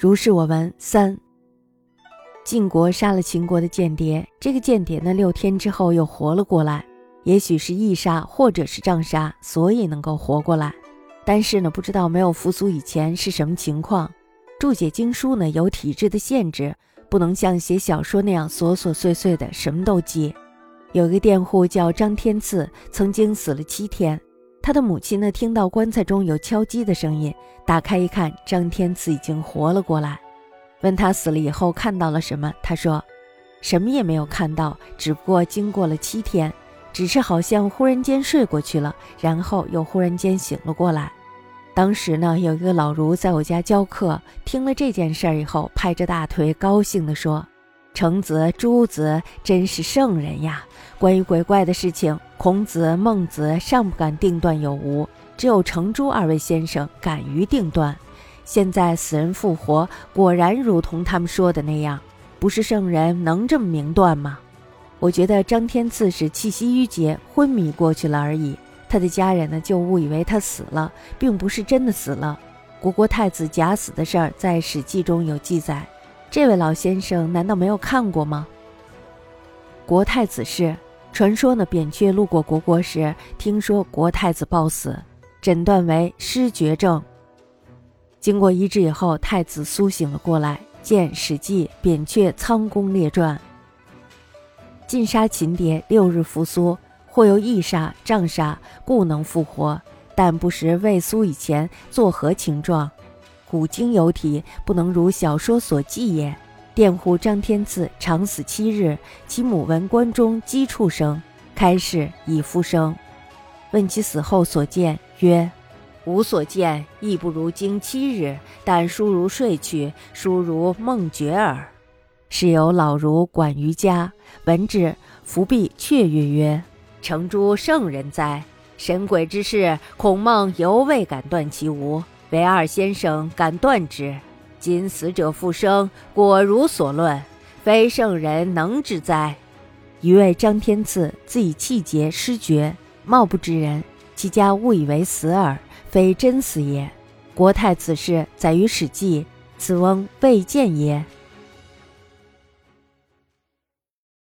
如是我闻三。晋国杀了秦国的间谍，这个间谍呢，六天之后又活了过来，也许是义杀或者是杖杀，所以能够活过来。但是呢，不知道没有复苏以前是什么情况。注解经书呢，有体制的限制，不能像写小说那样琐琐碎碎的什么都记。有一个佃户叫张天赐，曾经死了七天。他的母亲呢，听到棺材中有敲击的声音，打开一看，张天赐已经活了过来。问他死了以后看到了什么，他说，什么也没有看到，只不过经过了七天，只是好像忽然间睡过去了，然后又忽然间醒了过来。当时呢，有一个老儒在我家教课，听了这件事儿以后，拍着大腿高兴地说。程子、朱子真是圣人呀！关于鬼怪的事情，孔子、孟子尚不敢定断有无，只有程朱二位先生敢于定断。现在死人复活，果然如同他们说的那样，不是圣人能这么明断吗？我觉得张天赐是气息郁结、昏迷过去了而已。他的家人呢，就误以为他死了，并不是真的死了。国国太子假死的事儿，在《史记》中有记载。这位老先生难道没有看过吗？国太子是传说呢。扁鹊路过国国时，听说国太子暴死，诊断为失觉症。经过医治以后，太子苏醒了过来。见《史记·扁鹊仓公列传》。晋杀秦谍，六日复苏，或由缢杀、杖杀，故能复活，但不识未苏以前作何情状。古今有体，不能如小说所记也。佃户张天赐长死七日，其母闻关中鸡畜声，开始已复生。问其死后所见，曰：“吾所见亦不如经七日，但殊如睡去，殊如梦觉耳。”是有老儒管于家，闻之，伏壁雀跃曰：“成诸圣人哉！神鬼之事，孔孟犹未敢断其无。”唯二先生敢断之，今死者复生，果如所论，非圣人能之哉？余谓张天赐，自以气节失绝，貌不知人，其家误以为死耳，非真死也。国太此事载于《史记》，此翁未见也。